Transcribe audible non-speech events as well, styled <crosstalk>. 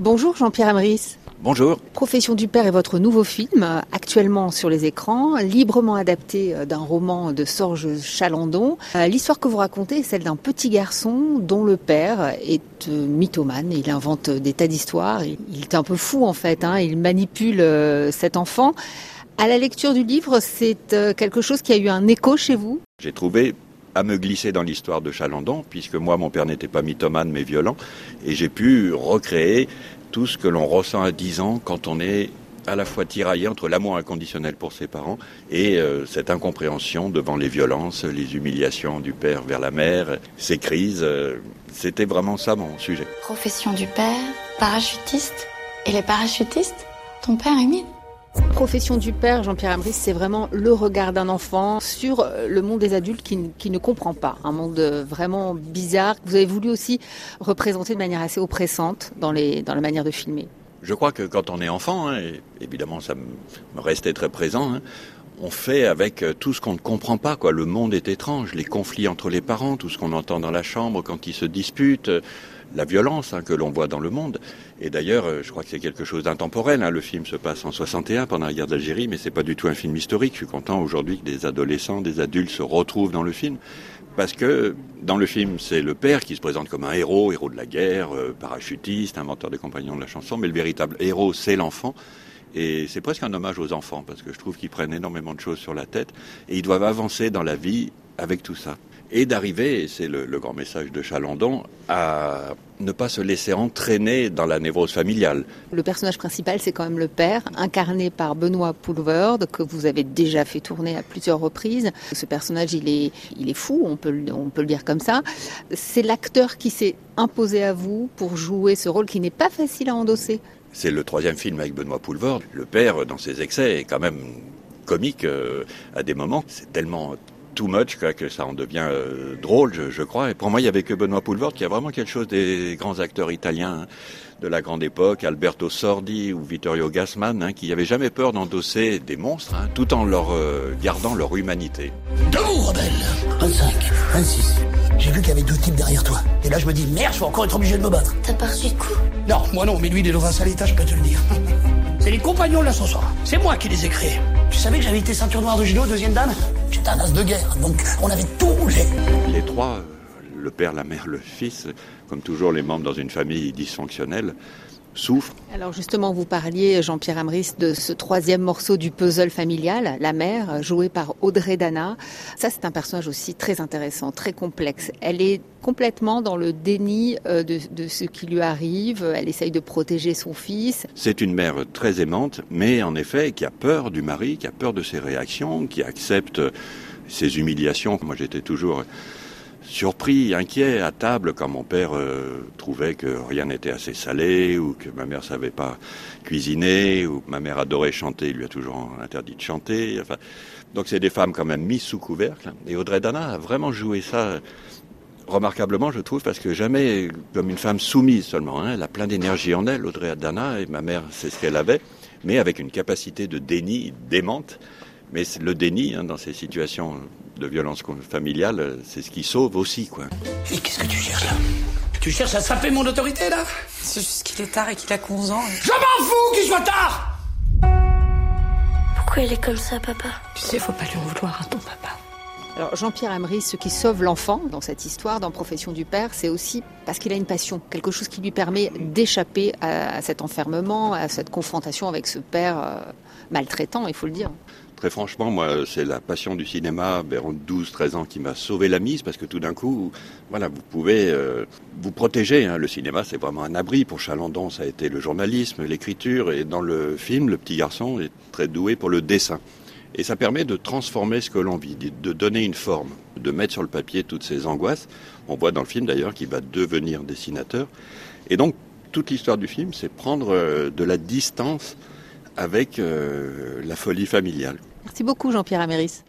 Bonjour Jean-Pierre Amris. Bonjour. Profession du père est votre nouveau film, actuellement sur les écrans, librement adapté d'un roman de Sorge Chalandon. Euh, l'histoire que vous racontez est celle d'un petit garçon dont le père est euh, mythomane. Il invente des tas d'histoires. Il est un peu fou en fait. Hein. Il manipule euh, cet enfant. À la lecture du livre, c'est quelque chose qui a eu un écho chez vous? J'ai trouvé à me glisser dans l'histoire de Chalandon, puisque moi, mon père n'était pas mythomane, mais violent, et j'ai pu recréer tout ce que l'on ressent à 10 ans quand on est à la fois tiraillé entre l'amour inconditionnel pour ses parents et euh, cette incompréhension devant les violences, les humiliations du père vers la mère, ces crises. Euh, c'était vraiment ça mon sujet. Profession du père, parachutiste. Et les parachutistes Ton père, Émile Profession du père, Jean-Pierre Ambris, c'est vraiment le regard d'un enfant sur euh, le monde des adultes qui, ne comprend pas. Un monde vraiment bizarre que vous avez voulu aussi représenter de manière assez oppressante dans la manière de filmer. Je crois que quand on est enfant, hein, et évidemment ça me restait très présent, hein, on fait avec euh, tout ce qu'on ne comprend pas. Quoi. Le monde est étrange, les conflits entre les parents, tout ce qu'on entend dans la chambre quand ils se disputent, la violence hein, que l'on voit dans le monde. Et d'ailleurs, euh, je crois que c'est quelque chose d'intemporel. Hein. Le film se passe en 61 pendant la guerre d'Algérie, mais c'est pas du tout un film historique. Je suis content aujourd'hui que des adolescents, des adultes se retrouvent dans le film. Parce que dans le film, c'est le père qui se présente comme un héros, héros de la guerre, euh, parachutiste, inventeur des compagnons de la chanson, mais le véritable héros, c'est l'enfant. Et c'est presque un hommage aux enfants, parce que je trouve qu'ils prennent énormément de choses sur la tête, et ils doivent avancer dans la vie avec tout ça et d'arriver, c'est le, grand message de Chalandon, à ne pas se laisser entraîner dans la névrose familiale. Le personnage principal, c'est quand même le père, incarné par Benoît Poulvord, que vous avez déjà fait tourner à plusieurs reprises. Ce personnage, il est, il est fou, on peut, on peut le dire comme ça. C'est l'acteur qui s'est imposé à vous pour jouer ce rôle qui n'est pas facile à endosser. C'est le troisième film avec Benoît Poulvord. Le père, dans ses excès, est quand même comique euh, à des moments. C'est tellement too much, que ça en devient euh, drôle, je, crois. Et pour moi, il y avait que Benoît Poulvord qui a vraiment quelque chose des grands acteurs italiens hein, de la grande époque, Alberto Sordi ou Vittorio Gassman, hein, qui n'avaient jamais peur d'endosser des monstres, hein, tout en leur euh, gardant leur humanité. Debout, rebelle 25, 26. J'ai vu qu'il y avait deux types derrière toi. Et là, je me dis, merde, je vais encore être obligé de me battre. T'as pas reçu de coup Non, moi non, mais lui, il est dans un sale état, je peux te le dire. <laughs> C'est les compagnons de l'ascenseur. C'est moi qui les ai créés. Tu savais que j'avais été ceinture noire de judo, deuxième dame? J'étais un as de guerre, donc on avait tout bougé. Les trois, euh, le père, la mère, le fils, comme toujours les membres dans une famille dysfonctionnelle, souffrent. Alors justement, vous parliez, Jean-Pierre Amris, de ce troisième morceau du puzzle familial, la mère, jouée par Audrey Dana. Ça, c'est un personnage aussi très intéressant, très complexe. Elle est complètement dans le déni euh, de, de, ce qui lui arrive. Elle essaye de protéger son fils. C'est une mère très aimante, mais en effet, qui a peur du mari, qui a peur de ses réactions, qui accepte ses humiliations. Moi, j'étais toujours surpris, inquiet à table quand mon père euh, trouvait que rien n'était assez salé ou que ma mère savait pas cuisiner ou que ma mère adorait chanter, il lui a toujours interdit de chanter. Enfin, donc c'est des femmes quand même mises sous couvercle. Et Audrey Dana a vraiment joué ça remarquablement, je trouve, parce que jamais comme une femme soumise seulement. Hein. Elle a plein d'énergie en elle, Audrey Dana, et ma mère, c'est ce qu'elle avait, mais avec une capacité de déni démente. Mais le déni, hein, dans ces situations de violence familiale, c'est ce qui sauve aussi, quoi. Et qu'est-ce que tu cherches là? Tu cherches à saper mon autorité, là? C'est juste qu'il est tard et qu'il a 11 ans. Je m'en fous qu'il soit tard Pourquoi il est comme ça, papa? Tu sais, faut pas lui en vouloir à ton papa. Alors Jean-Pierre Amry, ce qui sauve l'enfant dans cette histoire, dans Profession du Père, c'est aussi parce qu'il a une passion, quelque chose qui lui permet d'échapper à, cet enfermement, à cette confrontation avec ce père euh, maltraitant, il faut le dire. Très franchement, moi, c'est la passion du cinéma vers 12-13 ans qui m'a sauvé la mise parce que tout d'un coup, voilà, vous pouvez euh, vous protéger. Hein. Le cinéma, c'est vraiment un abri. Pour Chalandon, ça a été le journalisme, l'écriture. Et dans le film, le petit garçon est très doué pour le dessin. Et ça permet de transformer ce que l'on vit, de donner une forme, de mettre sur le papier toutes ces angoisses. On voit dans le film d'ailleurs qu'il va devenir dessinateur. Et donc, toute l'histoire du film, c'est prendre euh, de la distance avec euh, la folie familiale. Merci beaucoup Jean-Pierre Améris.